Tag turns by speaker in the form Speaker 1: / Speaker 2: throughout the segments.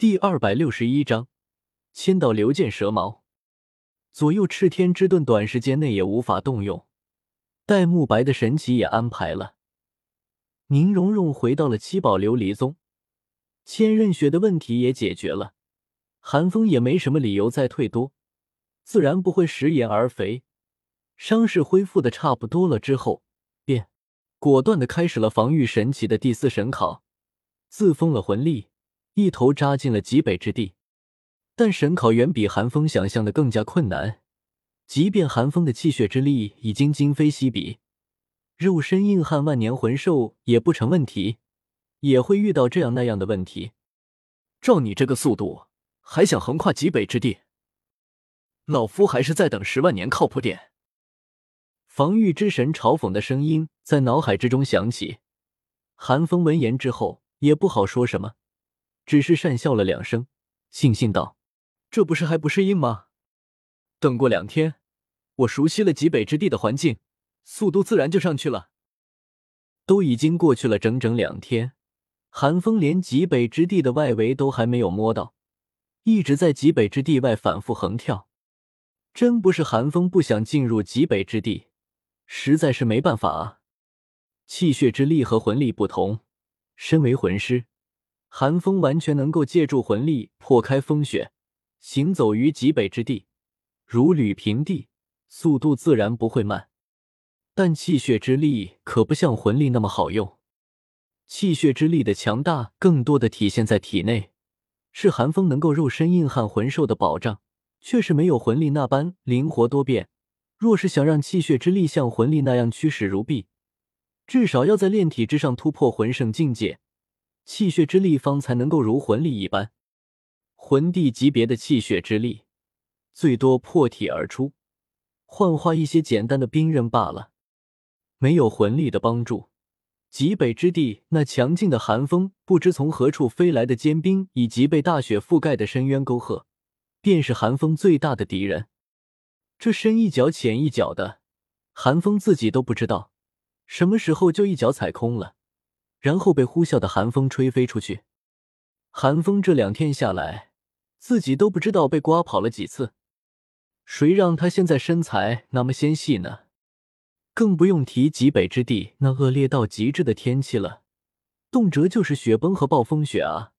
Speaker 1: 第二百六十一章，千道流剑蛇矛。左右赤天之盾短时间内也无法动用，戴沐白的神奇也安排了。宁荣荣回到了七宝琉璃宗，千仞雪的问题也解决了，韩风也没什么理由再退多，自然不会食言而肥。伤势恢复的差不多了之后，便果断的开始了防御神奇的第四神考，自封了魂力。一头扎进了极北之地，但神考远比韩风想象的更加困难。即便韩风的气血之力已经今非昔比，肉身硬汉万年魂兽也不成问题，也会遇到这样那样的问题。照你这个速度，还想横跨极北之地？老夫还是再等十万年靠谱点。防御之神嘲讽的声音在脑海之中响起。韩风闻言之后，也不好说什么。只是讪笑了两声，悻悻道：“这不是还不适应吗？等过两天，我熟悉了极北之地的环境，速度自然就上去了。”都已经过去了整整两天，寒风连极北之地的外围都还没有摸到，一直在极北之地外反复横跳。真不是寒风不想进入极北之地，实在是没办法啊。气血之力和魂力不同，身为魂师。寒风完全能够借助魂力破开风雪，行走于极北之地，如履平地，速度自然不会慢。但气血之力可不像魂力那么好用。气血之力的强大更多的体现在体内，是寒风能够肉身硬汉魂兽的保障，却是没有魂力那般灵活多变。若是想让气血之力像魂力那样驱使如臂，至少要在炼体之上突破魂圣境界。气血之力方才能够如魂力一般，魂帝级别的气血之力，最多破体而出，幻化一些简单的兵刃罢了。没有魂力的帮助，极北之地那强劲的寒风，不知从何处飞来的坚冰，以及被大雪覆盖的深渊沟壑，便是寒风最大的敌人。这深一脚浅一脚的，寒风自己都不知道什么时候就一脚踩空了。然后被呼啸的寒风吹飞出去。寒风这两天下来，自己都不知道被刮跑了几次。谁让他现在身材那么纤细呢？更不用提极北之地那恶劣到极致的天气了，动辄就是雪崩和暴风雪啊！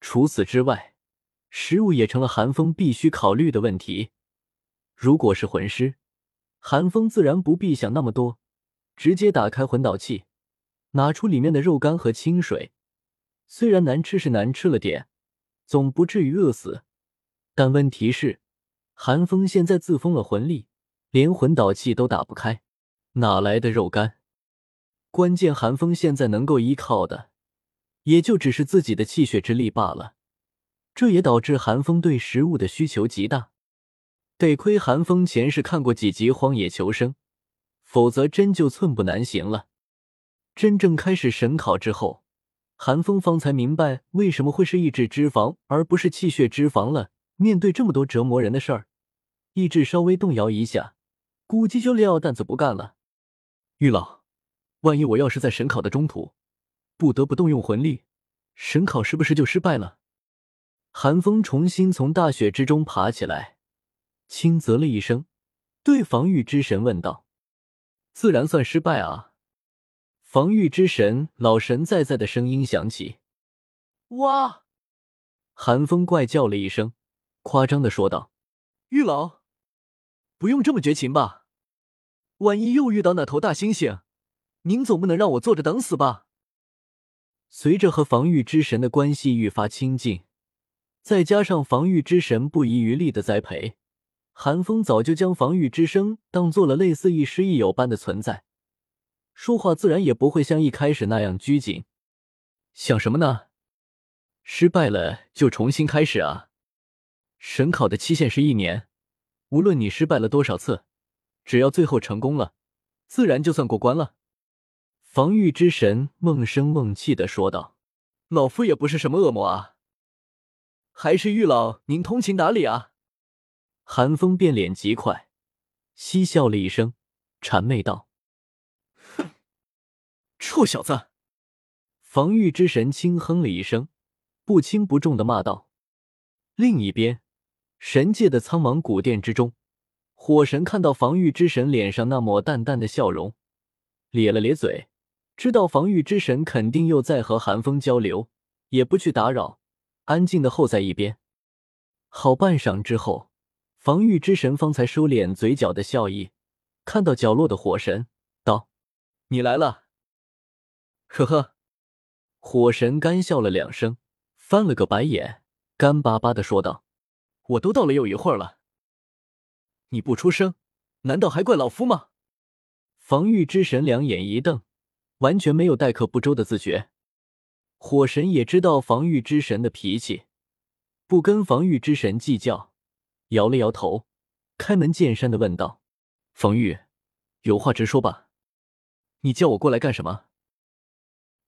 Speaker 1: 除此之外，食物也成了寒风必须考虑的问题。如果是魂师，寒风自然不必想那么多，直接打开魂导器。拿出里面的肉干和清水，虽然难吃是难吃了点，总不至于饿死。但问题是，寒风现在自封了魂力，连魂导器都打不开，哪来的肉干？关键寒风现在能够依靠的，也就只是自己的气血之力罢了。这也导致寒风对食物的需求极大。得亏寒风前世看过几集《荒野求生》，否则真就寸步难行了。真正开始神考之后，韩风方才明白为什么会是意志脂肪而不是气血脂肪了。面对这么多折磨人的事儿，意志稍微动摇一下，估计就撂担子不干了。玉老，万一我要是在神考的中途不得不动用魂力，神考是不是就失败了？韩风重新从大雪之中爬起来，轻啧了一声，对防御之神问道：“自然算失败啊。”防御之神老神在在的声音响起，
Speaker 2: 哇！
Speaker 1: 寒风怪叫了一声，夸张的说道：“
Speaker 2: 玉老，不用这么绝情吧？万一又遇到那头大猩猩，您总不能让我坐着等死吧？”
Speaker 1: 随着和防御之神的关系愈发亲近，再加上防御之神不遗余力的栽培，寒风早就将防御之声当做了类似亦师亦友般的存在。说话自然也不会像一开始那样拘谨。想什么呢？失败了就重新开始啊！神考的期限是一年，无论你失败了多少次，只要最后成功了，自然就算过关了。防御之神梦声梦气的说道：“
Speaker 2: 老夫也不是什么恶魔啊，还是玉老您通情达理啊！”
Speaker 1: 寒风变脸极快，嬉笑了一声，谄媚道。
Speaker 2: 臭小子！
Speaker 1: 防御之神轻哼了一声，不轻不重的骂道。另一边，神界的苍茫古殿之中，火神看到防御之神脸上那抹淡淡的笑容，咧了咧嘴，知道防御之神肯定又在和寒风交流，也不去打扰，安静的候在一边。好半晌之后，防御之神方才收敛嘴角的笑意，看到角落的火神，道：“
Speaker 2: 你来了。”
Speaker 1: 呵呵，火神干笑了两声，翻了个白眼，干巴巴的说道：“
Speaker 2: 我都到了有一会儿了，你不出声，难道还怪老夫吗？”
Speaker 1: 防御之神两眼一瞪，完全没有待客不周的自觉。火神也知道防御之神的脾气。不跟防御之神计较，摇了摇头，开门见山的问道：“
Speaker 2: 防御，有话直说吧，你叫我过来干什么？”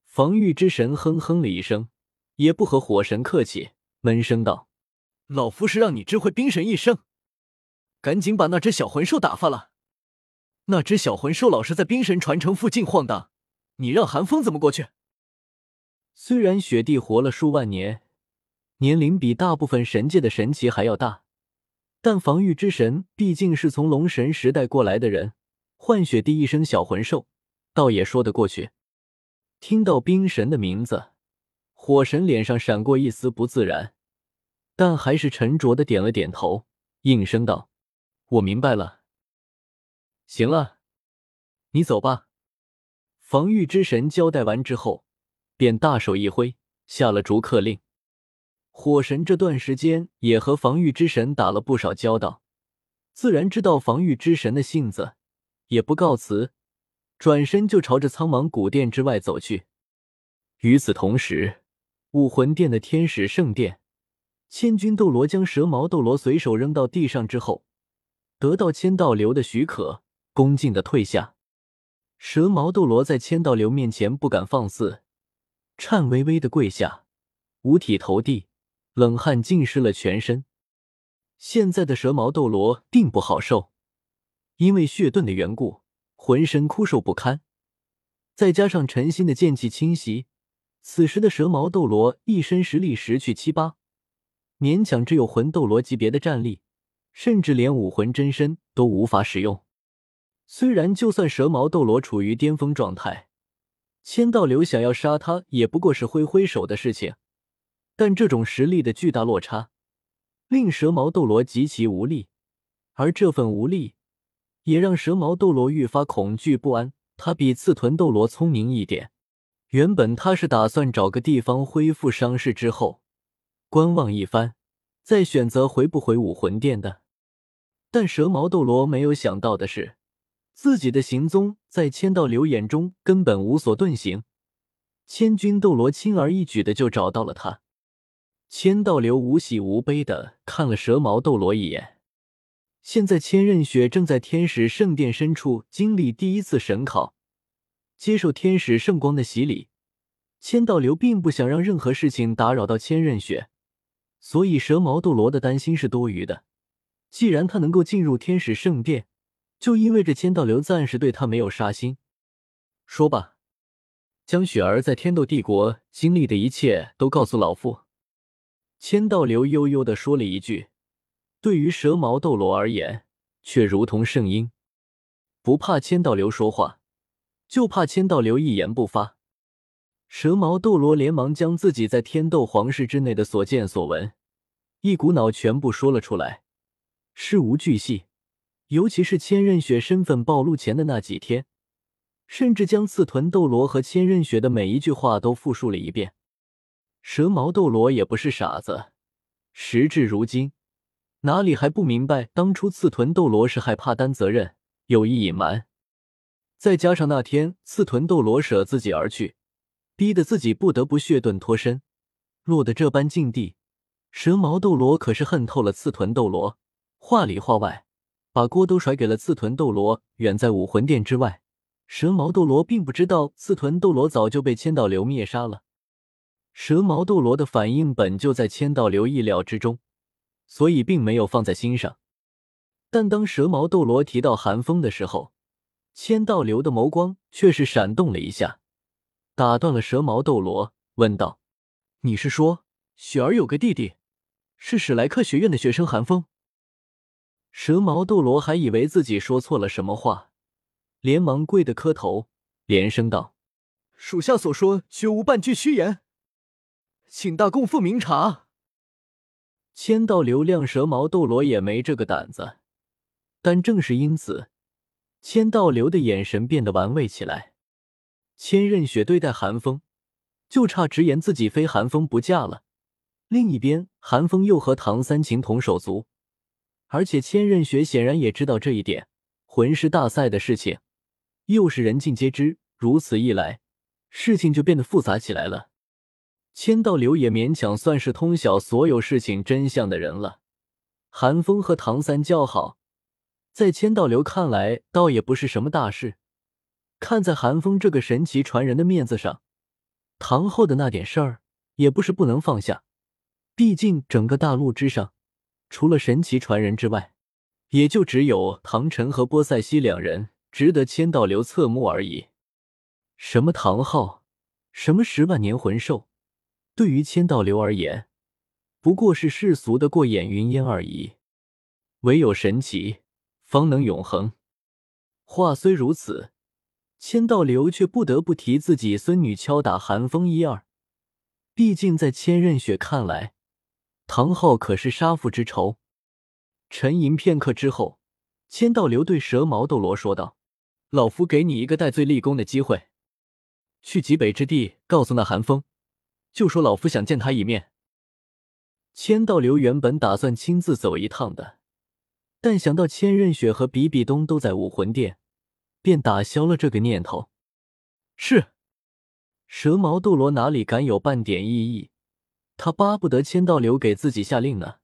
Speaker 1: 防御之神哼哼了一声，也不和火神客气，闷声道：“
Speaker 2: 老夫是让你知会冰神一声，赶紧把那只小魂兽打发了。那只小魂兽老是在冰神传承附近晃荡，你让寒风怎么过去？”
Speaker 1: 虽然雪帝活了数万年。年龄比大部分神界的神奇还要大，但防御之神毕竟是从龙神时代过来的人，换雪帝一声小魂兽，倒也说得过去。听到冰神的名字，火神脸上闪过一丝不自然，但还是沉着的点了点头，应声道：“我明白了。行了，你走吧。”防御之神交代完之后，便大手一挥，下了逐客令。火神这段时间也和防御之神打了不少交道，自然知道防御之神的性子，也不告辞，转身就朝着苍茫古殿之外走去。与此同时，武魂殿的天使圣殿，千钧斗罗将蛇矛斗罗随手扔到地上之后，得到千道流的许可，恭敬的退下。蛇矛斗罗在千道流面前不敢放肆，颤巍巍的跪下，五体投地。冷汗浸湿了全身。现在的蛇矛斗罗并不好受，因为血遁的缘故，浑身枯瘦不堪。再加上陈心的剑气侵袭，此时的蛇矛斗罗一身实力十去七八，勉强只有魂斗罗级别的战力，甚至连武魂真身都无法使用。虽然就算蛇矛斗罗处于巅峰状态，千道流想要杀他也不过是挥挥手的事情。但这种实力的巨大落差，令蛇矛斗罗极其无力，而这份无力，也让蛇矛斗罗愈发恐惧不安。他比刺豚斗罗聪明一点，原本他是打算找个地方恢复伤势之后，观望一番，再选择回不回武魂殿的。但蛇矛斗罗没有想到的是，自己的行踪在千道流眼中根本无所遁形，千钧斗罗轻而易举的就找到了他。千道流无喜无悲的看了蛇矛斗罗一眼。现在千仞雪正在天使圣殿深处经历第一次神考，接受天使圣光的洗礼。千道流并不想让任何事情打扰到千仞雪，所以蛇矛斗罗的担心是多余的。既然他能够进入天使圣殿，就意味着千道流暂时对他没有杀心。说吧，将雪儿在天斗帝国经历的一切都告诉老夫。千道流悠悠的说了一句，对于蛇矛斗罗而言，却如同圣婴。不怕千道流说话，就怕千道流一言不发。蛇矛斗罗连忙将自己在天斗皇室之内的所见所闻，一股脑全部说了出来，事无巨细，尤其是千仞雪身份暴露前的那几天，甚至将刺豚斗罗和千仞雪的每一句话都复述了一遍。蛇矛斗罗也不是傻子，时至如今，哪里还不明白当初刺豚斗罗是害怕担责任，有意隐瞒？再加上那天刺豚斗罗舍自己而去，逼得自己不得不血遁脱身，落得这般境地，蛇矛斗罗可是恨透了刺豚斗罗，话里话外把锅都甩给了刺豚斗罗。远在武魂殿之外，蛇矛斗罗并不知道刺豚斗罗早就被千道流灭杀了。蛇矛斗罗的反应本就在千道流意料之中，所以并没有放在心上。但当蛇矛斗罗提到寒风的时候，千道流的眸光却是闪动了一下，打断了蛇矛斗罗，问道：“你是说
Speaker 2: 雪儿有个弟弟，是史莱克学院的学生寒风。
Speaker 1: 蛇矛斗罗还以为自己说错了什么话，连忙跪的磕头，连声道：“
Speaker 2: 属下所说绝无半句虚言，请大公复明察。”
Speaker 1: 千道流亮蛇毛斗罗也没这个胆子，但正是因此，千道流的眼神变得玩味起来。千仞雪对待寒风，就差直言自己非寒风不嫁了。另一边，寒风又和唐三情同手足。而且千仞雪显然也知道这一点，魂师大赛的事情又是人尽皆知，如此一来，事情就变得复杂起来了。千道流也勉强算是通晓所有事情真相的人了。寒风和唐三交好，在千道流看来，倒也不是什么大事。看在寒风这个神奇传人的面子上，唐后的那点事儿也不是不能放下。毕竟整个大陆之上。除了神奇传人之外，也就只有唐晨和波塞西两人值得千道流侧目而已。什么唐昊，什么十万年魂兽，对于千道流而言，不过是世俗的过眼云烟而已。唯有神奇，方能永恒。话虽如此，千道流却不得不提自己孙女敲打寒风一二。毕竟在千仞雪看来。唐昊可是杀父之仇。沉吟片刻之后，千道流对蛇毛斗罗说道：“
Speaker 2: 老夫给你一个戴罪立功的机会，去极北之地告诉那寒风，就说老夫想见他一面。”
Speaker 1: 千道流原本打算亲自走一趟的，但想到千仞雪和比比东都在武魂殿，便打消了这个念头。
Speaker 2: 是，
Speaker 1: 蛇矛斗罗哪里敢有半点异议？他巴不得千道流给自己下令呢。